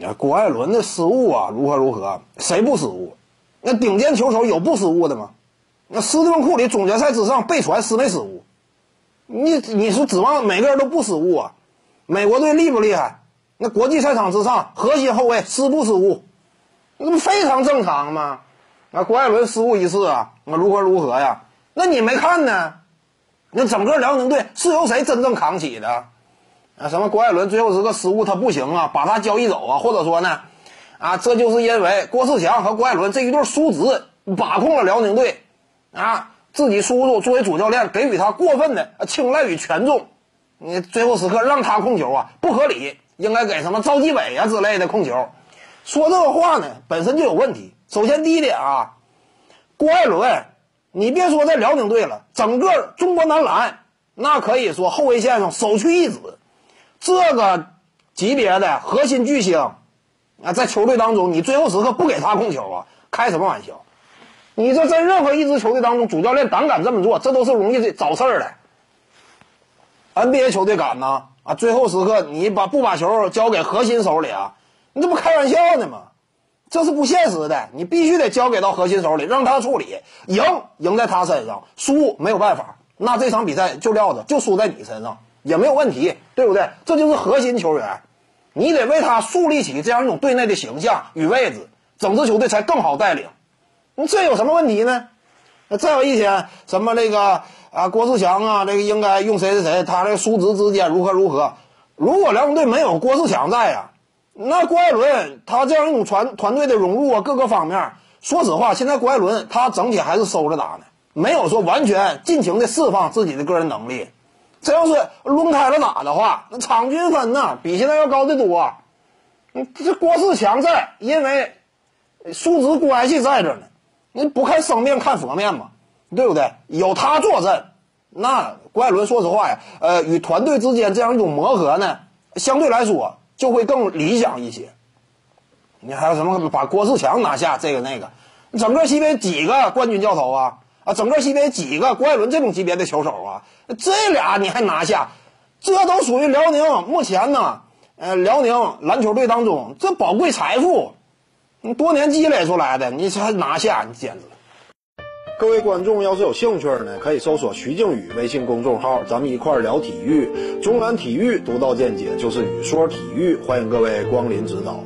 那郭艾伦的失误啊，如何如何？谁不失误？那顶尖球手有不失误的吗？那斯蒂芬库里总决赛之上被传失没失误？你你是指望每个人都不失误啊？美国队厉不厉害？那国际赛场之上，核心后卫失不失误？那不非常正常吗？那郭艾伦失误一次啊，那如何如何呀？那你没看呢？那整个辽宁队是由谁真正扛起的？啊，什么郭艾伦最后时刻失误他不行啊，把他交易走啊，或者说呢，啊，这就是因为郭士强和郭艾伦这一对叔侄把控了辽宁队，啊，自己叔叔作为主教练给予他过分的青睐与权重，你最后时刻让他控球啊，不合理，应该给什么赵继伟啊之类的控球。说这个话呢，本身就有问题。首先第一点啊，郭艾伦，你别说在辽宁队了，整个中国男篮那可以说后卫线上首屈一指。这个级别的核心巨星啊，在球队当中，你最后时刻不给他控球啊，开什么玩笑？你这在任何一支球队当中，主教练胆敢这么做，这都是容易找事儿的。NBA 球队敢呢？啊，最后时刻你把不把球交给核心手里啊？你这不开玩笑呢吗？这是不现实的，你必须得交给到核心手里，让他处理。赢赢在他身上，输没有办法，那这场比赛就撂着，就输在你身上。也没有问题，对不对？这就是核心球员，你得为他树立起这样一种队内的形象与位置，整支球队才更好带领。你这有什么问题呢？那再有一天什么这个啊，郭士强啊，这个应该用谁谁谁，他这个叔侄之间如何如何？如果辽宁队没有郭士强在呀，那郭艾伦他这样一种团团队的融入啊，各个方面，说实话，现在郭艾伦他整体还是收着打呢，没有说完全尽情的释放自己的个人能力。这要是抡开了打的话，那场均分呢比现在要高得多。你这郭士强在，因为叔侄关系在这呢。你不看生面看佛面嘛，对不对？有他坐镇，那郭艾伦说实话呀，呃，与团队之间这样一种磨合呢，相对来说就会更理想一些。你还有什么把郭士强拿下这个那个？整个西北几个冠军教头啊？啊，整个西北几个郭艾伦这种级别的球手啊，这俩你还拿下，这都属于辽宁目前呢，呃，辽宁篮球队当中这宝贵财富，你多年积累出来的，你还拿下，你简直。各位观众要是有兴趣呢，可以搜索徐静宇微信公众号，咱们一块聊体育，中南体育独到见解就是语说体育，欢迎各位光临指导。